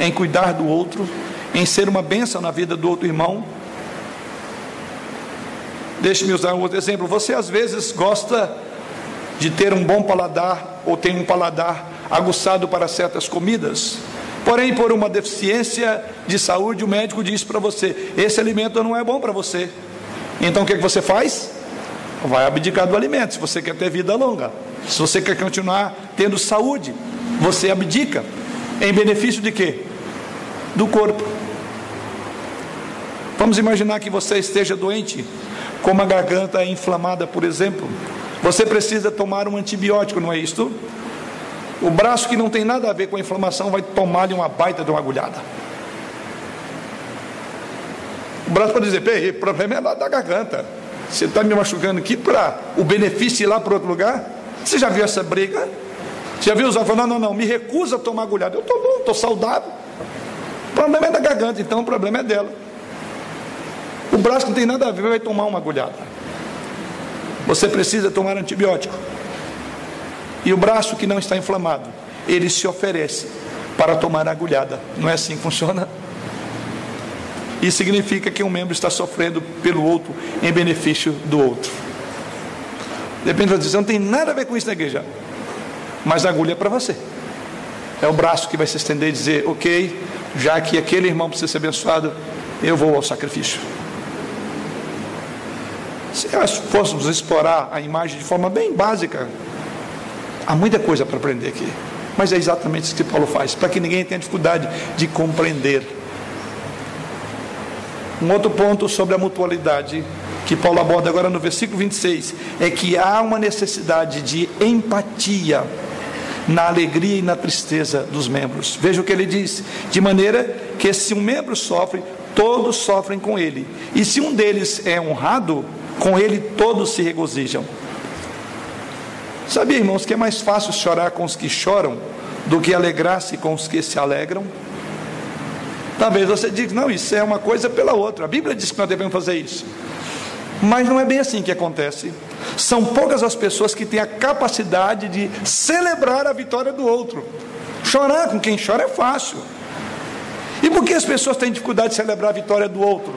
A: em cuidar do outro, em ser uma bênção na vida do outro irmão. Deixe-me usar um outro exemplo. Você às vezes gosta de ter um bom paladar ou tem um paladar aguçado para certas comidas. Porém, por uma deficiência de saúde, o médico diz para você: esse alimento não é bom para você. Então o que, que você faz? Vai abdicar do alimento, se você quer ter vida longa. Se você quer continuar tendo saúde, você abdica. Em benefício de quê? Do corpo. Vamos imaginar que você esteja doente, com uma garganta inflamada, por exemplo. Você precisa tomar um antibiótico, não é isto? O braço que não tem nada a ver com a inflamação vai tomar-lhe uma baita de uma agulhada. O braço pode dizer, Pê, o problema é lá da garganta. Você está me machucando aqui para o benefício ir lá para outro lugar? Você já viu essa briga? Você já viu os falando, não, não, não, me recusa a tomar agulhada. Eu estou bom, estou saudável. O problema é da garganta, então o problema é dela. O braço não tem nada a ver vai tomar uma agulhada. Você precisa tomar antibiótico. E o braço que não está inflamado, ele se oferece para tomar a agulhada. Não é assim que funciona? Isso significa que um membro está sofrendo pelo outro em benefício do outro. Depende da dizer, não tem nada a ver com isso na igreja. Mas a agulha é para você. É o braço que vai se estender e dizer, ok, já que aquele irmão precisa ser abençoado, eu vou ao sacrifício. Se nós fôssemos explorar a imagem de forma bem básica, Há muita coisa para aprender aqui. Mas é exatamente isso que Paulo faz, para que ninguém tenha dificuldade de compreender. Um outro ponto sobre a mutualidade que Paulo aborda agora no versículo 26 é que há uma necessidade de empatia na alegria e na tristeza dos membros. Veja o que ele diz: de maneira que se um membro sofre, todos sofrem com ele, e se um deles é honrado, com ele todos se regozijam. Sabia, irmãos, que é mais fácil chorar com os que choram do que alegrar-se com os que se alegram? Talvez você diga, não, isso é uma coisa pela outra. A Bíblia diz que nós devemos fazer isso. Mas não é bem assim que acontece. São poucas as pessoas que têm a capacidade de celebrar a vitória do outro. Chorar com quem chora é fácil. E por que as pessoas têm dificuldade de celebrar a vitória do outro?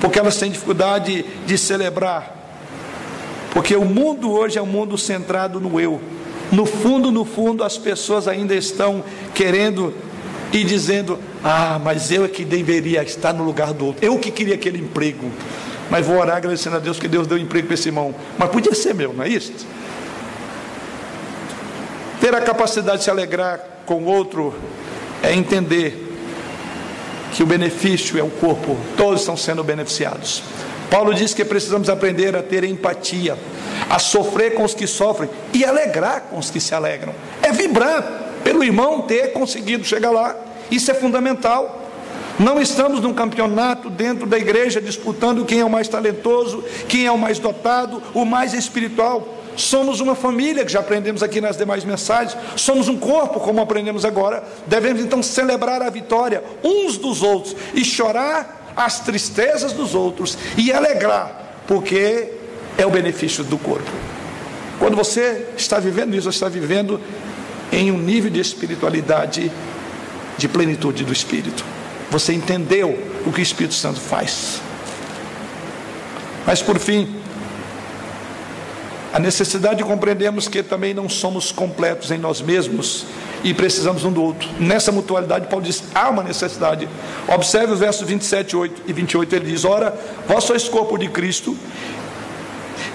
A: Porque elas têm dificuldade de celebrar porque o mundo hoje é um mundo centrado no eu. No fundo, no fundo, as pessoas ainda estão querendo e dizendo: Ah, mas eu é que deveria estar no lugar do outro. Eu que queria aquele emprego. Mas vou orar agradecendo a Deus que Deus deu emprego para esse irmão. Mas podia ser meu, não é isso? Ter a capacidade de se alegrar com o outro é entender que o benefício é o corpo, todos estão sendo beneficiados. Paulo diz que precisamos aprender a ter empatia, a sofrer com os que sofrem e alegrar com os que se alegram. É vibrar pelo irmão ter conseguido chegar lá. Isso é fundamental. Não estamos num campeonato dentro da igreja disputando quem é o mais talentoso, quem é o mais dotado, o mais espiritual. Somos uma família, que já aprendemos aqui nas demais mensagens. Somos um corpo, como aprendemos agora. Devemos então celebrar a vitória uns dos outros e chorar as tristezas dos outros e alegrar, porque é o benefício do corpo. Quando você está vivendo isso, você está vivendo em um nível de espiritualidade de plenitude do Espírito. Você entendeu o que o Espírito Santo faz. Mas por fim, a necessidade de compreendermos que também não somos completos em nós mesmos e precisamos um do outro. Nessa mutualidade, Paulo diz: há uma necessidade. Observe os versos 27 e 28, ele diz: Ora, vós sois corpo de Cristo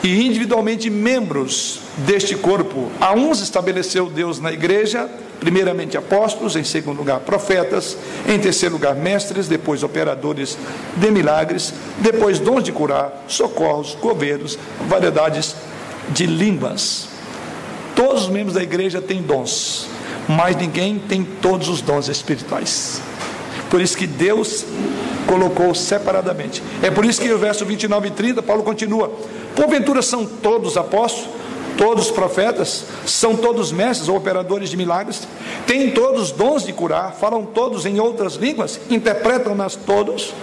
A: e individualmente membros deste corpo. A uns estabeleceu Deus na igreja, primeiramente apóstolos, em segundo lugar profetas, em terceiro lugar mestres, depois operadores de milagres, depois dons de curar, socorros, governos, variedades de línguas. Todos os membros da igreja têm dons, mas ninguém tem todos os dons espirituais. Por isso que Deus colocou separadamente. É por isso que o verso 29 e 30, Paulo continua: Porventura são todos apóstolos, todos profetas, são todos mestres ou operadores de milagres, têm todos dons de curar, falam todos em outras línguas, interpretam-nas todos.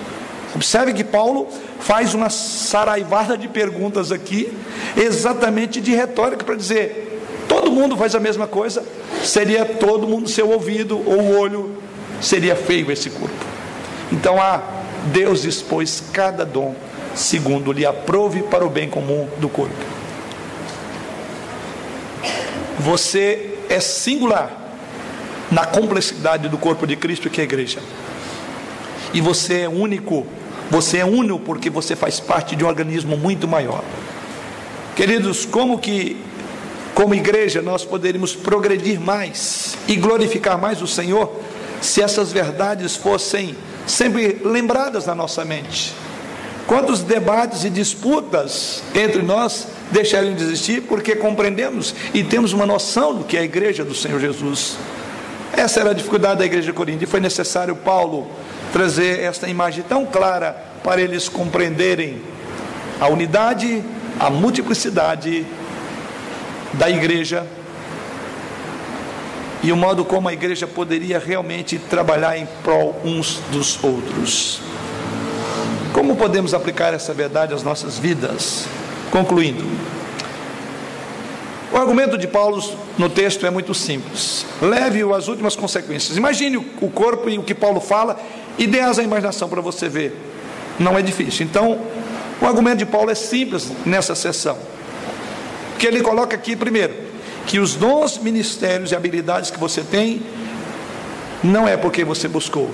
A: Observe que Paulo faz uma saraivada de perguntas aqui, exatamente de retórica, para dizer: todo mundo faz a mesma coisa, seria todo mundo seu ouvido ou o olho, seria feio esse corpo. Então, ah, Deus expôs cada dom segundo lhe aprove para o bem comum do corpo. Você é singular na complexidade do corpo de Cristo que é a igreja. E você é único você é único porque você faz parte de um organismo muito maior. Queridos, como que, como igreja, nós poderíamos progredir mais e glorificar mais o Senhor se essas verdades fossem sempre lembradas na nossa mente? Quantos debates e disputas entre nós deixariam de existir porque compreendemos e temos uma noção do que é a igreja do Senhor Jesus? Essa era a dificuldade da igreja de Corinto e foi necessário Paulo trazer esta imagem tão clara para eles compreenderem a unidade, a multiplicidade da igreja e o modo como a igreja poderia realmente trabalhar em prol uns dos outros. Como podemos aplicar essa verdade às nossas vidas? Concluindo, o argumento de Paulo no texto é muito simples. Leve-o às últimas consequências. Imagine o corpo e o que Paulo fala e dê asa à imaginação para você ver. Não é difícil. Então, o argumento de Paulo é simples nessa sessão. Que ele coloca aqui, primeiro, que os dons, ministérios e habilidades que você tem não é porque você buscou,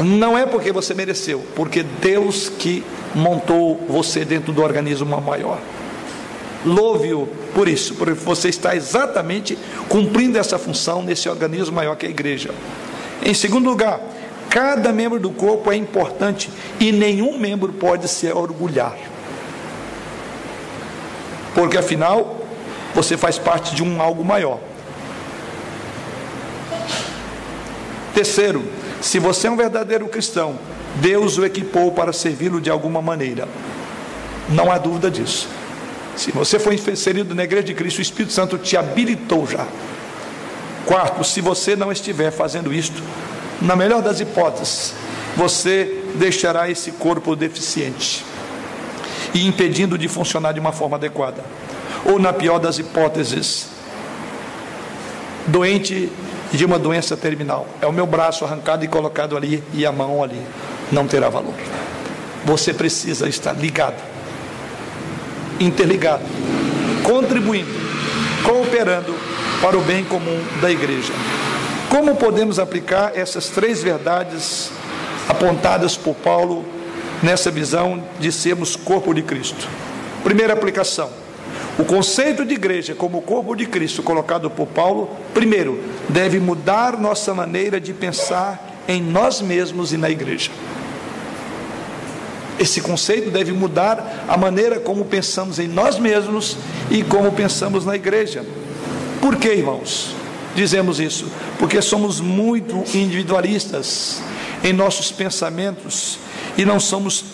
A: não é porque você mereceu, porque Deus que montou você dentro do organismo maior. Louve-o por isso, porque você está exatamente cumprindo essa função nesse organismo maior que a igreja. Em segundo lugar, cada membro do corpo é importante e nenhum membro pode se orgulhar. Porque afinal, você faz parte de um algo maior. Terceiro, se você é um verdadeiro cristão, Deus o equipou para servi-lo de alguma maneira. Não há dúvida disso. Se você foi inserido na igreja de Cristo, o Espírito Santo te habilitou já. Quarto, se você não estiver fazendo isto, na melhor das hipóteses, você deixará esse corpo deficiente e impedindo de funcionar de uma forma adequada. Ou, na pior das hipóteses, doente de uma doença terminal. É o meu braço arrancado e colocado ali e a mão ali. Não terá valor. Você precisa estar ligado interligado, contribuindo, cooperando para o bem comum da igreja. Como podemos aplicar essas três verdades apontadas por Paulo nessa visão de sermos corpo de Cristo? Primeira aplicação: o conceito de igreja como corpo de Cristo colocado por Paulo, primeiro, deve mudar nossa maneira de pensar em nós mesmos e na igreja. Esse conceito deve mudar a maneira como pensamos em nós mesmos e como pensamos na igreja. Por que, irmãos? Dizemos isso porque somos muito individualistas. em nossos pensamentos e não somos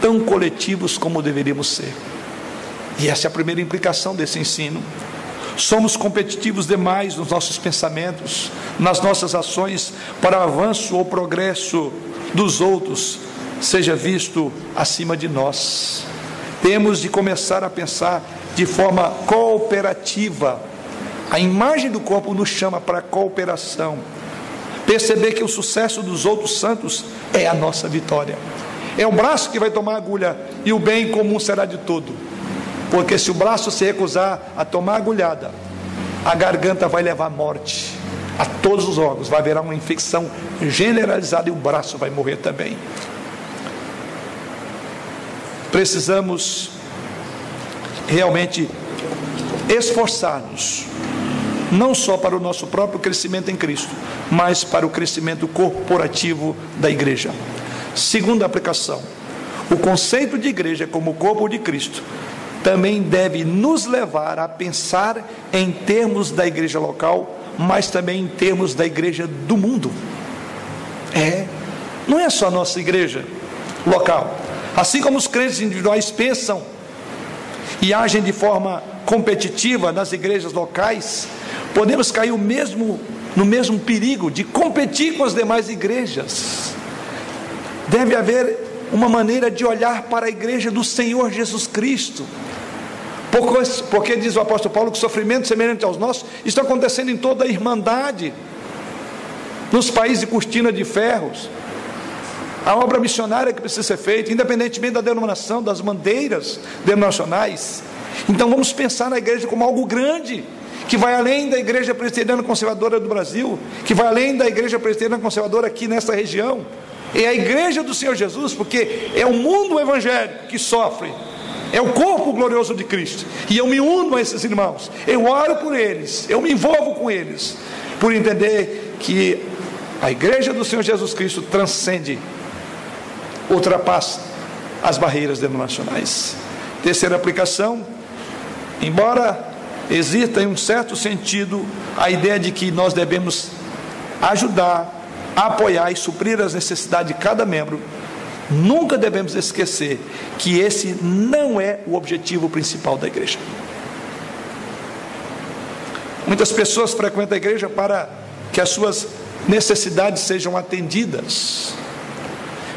A: tão coletivos como deveríamos ser. E essa é a primeira implicação desse ensino. Somos competitivos demais nos nossos pensamentos, nas nossas ações, para o avanço ou progresso dos outros seja visto acima de nós. Temos de começar a pensar de forma cooperativa. A imagem do corpo nos chama para a cooperação. Perceber que o sucesso dos outros santos é a nossa vitória. É o braço que vai tomar a agulha e o bem comum será de todo. Porque se o braço se recusar a tomar a agulhada, a garganta vai levar morte a todos os órgãos, vai haver uma infecção generalizada e o braço vai morrer também. Precisamos realmente esforçar-nos, não só para o nosso próprio crescimento em Cristo, mas para o crescimento corporativo da igreja. Segunda aplicação: o conceito de igreja como corpo de Cristo também deve nos levar a pensar em termos da igreja local, mas também em termos da igreja do mundo. É, não é só a nossa igreja local. Assim como os crentes individuais pensam e agem de forma competitiva nas igrejas locais, podemos cair mesmo, no mesmo perigo de competir com as demais igrejas. Deve haver uma maneira de olhar para a igreja do Senhor Jesus Cristo. Porque, porque diz o apóstolo Paulo que sofrimentos semelhantes aos nossos estão acontecendo em toda a irmandade, nos países de cortina de ferros. A obra missionária que precisa ser feita, independentemente da denominação, das bandeiras denominacionais. Então vamos pensar na igreja como algo grande, que vai além da igreja presbiteriana conservadora do Brasil, que vai além da igreja presbiteriana conservadora aqui nessa região. É a igreja do Senhor Jesus, porque é o mundo evangélico que sofre é o corpo glorioso de Cristo. E eu me uno a esses irmãos. Eu oro por eles. Eu me envolvo com eles. Por entender que a igreja do Senhor Jesus Cristo transcende, ultrapassa as barreiras denominacionais. Terceira aplicação: embora exista em um certo sentido a ideia de que nós devemos ajudar, apoiar e suprir as necessidades de cada membro, Nunca devemos esquecer que esse não é o objetivo principal da igreja. Muitas pessoas frequentam a igreja para que as suas necessidades sejam atendidas.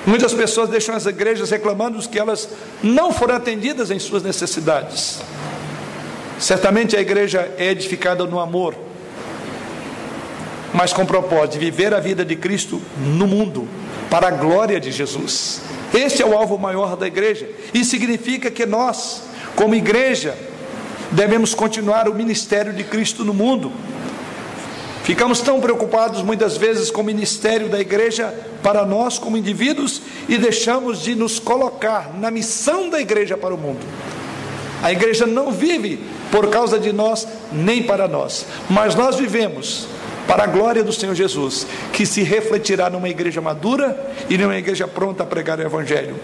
A: Muitas pessoas deixam as igrejas reclamando que elas não foram atendidas em suas necessidades. Certamente a igreja é edificada no amor, mas com o propósito de viver a vida de Cristo no mundo, para a glória de Jesus. Este é o alvo maior da igreja. Isso significa que nós, como igreja, devemos continuar o ministério de Cristo no mundo. Ficamos tão preocupados muitas vezes com o ministério da igreja para nós como indivíduos e deixamos de nos colocar na missão da igreja para o mundo. A igreja não vive por causa de nós nem para nós, mas nós vivemos para a glória do Senhor Jesus, que se refletirá numa igreja madura e numa igreja pronta a pregar o Evangelho.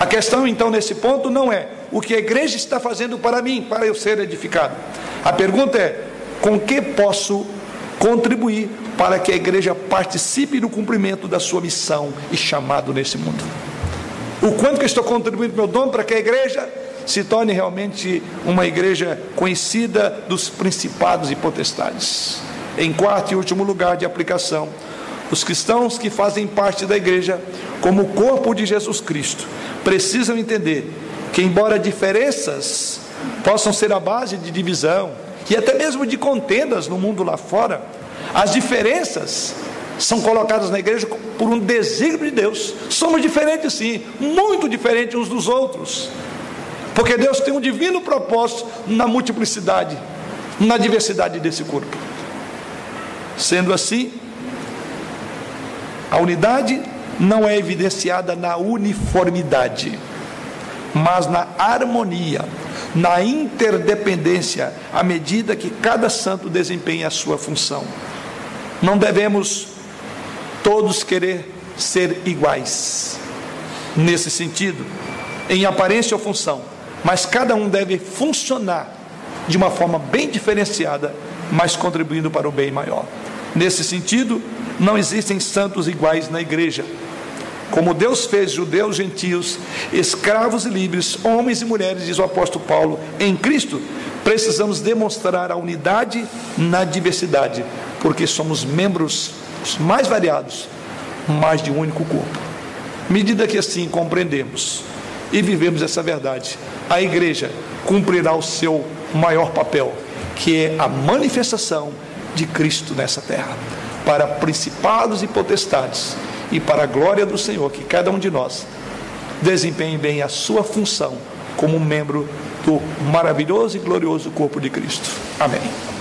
A: A questão então nesse ponto não é o que a igreja está fazendo para mim, para eu ser edificado. A pergunta é: com que posso contribuir para que a igreja participe do cumprimento da sua missão e chamado nesse mundo? O quanto que eu estou contribuindo meu dom para que a igreja se torne realmente uma igreja conhecida dos principados e potestades. Em quarto e último lugar de aplicação, os cristãos que fazem parte da igreja, como o corpo de Jesus Cristo, precisam entender que, embora diferenças possam ser a base de divisão e até mesmo de contendas no mundo lá fora, as diferenças são colocadas na igreja por um desígnio de Deus. Somos diferentes, sim, muito diferentes uns dos outros, porque Deus tem um divino propósito na multiplicidade, na diversidade desse corpo. Sendo assim, a unidade não é evidenciada na uniformidade, mas na harmonia, na interdependência, à medida que cada santo desempenha a sua função. Não devemos todos querer ser iguais, nesse sentido, em aparência ou função, mas cada um deve funcionar de uma forma bem diferenciada, mas contribuindo para o bem maior. Nesse sentido, Não existem santos iguais na igreja. Como Deus fez judeus, gentios, escravos e livres, homens e mulheres, diz o apóstolo Paulo, em Cristo, precisamos demonstrar a unidade na diversidade, porque somos membros mais variados, mas de um único corpo. Medida que assim compreendemos e vivemos essa verdade, a igreja cumprirá o seu maior papel, que é a manifestação de Cristo nessa terra, para principados e potestades e para a glória do Senhor, que cada um de nós desempenhe bem a sua função como membro do maravilhoso e glorioso corpo de Cristo. Amém.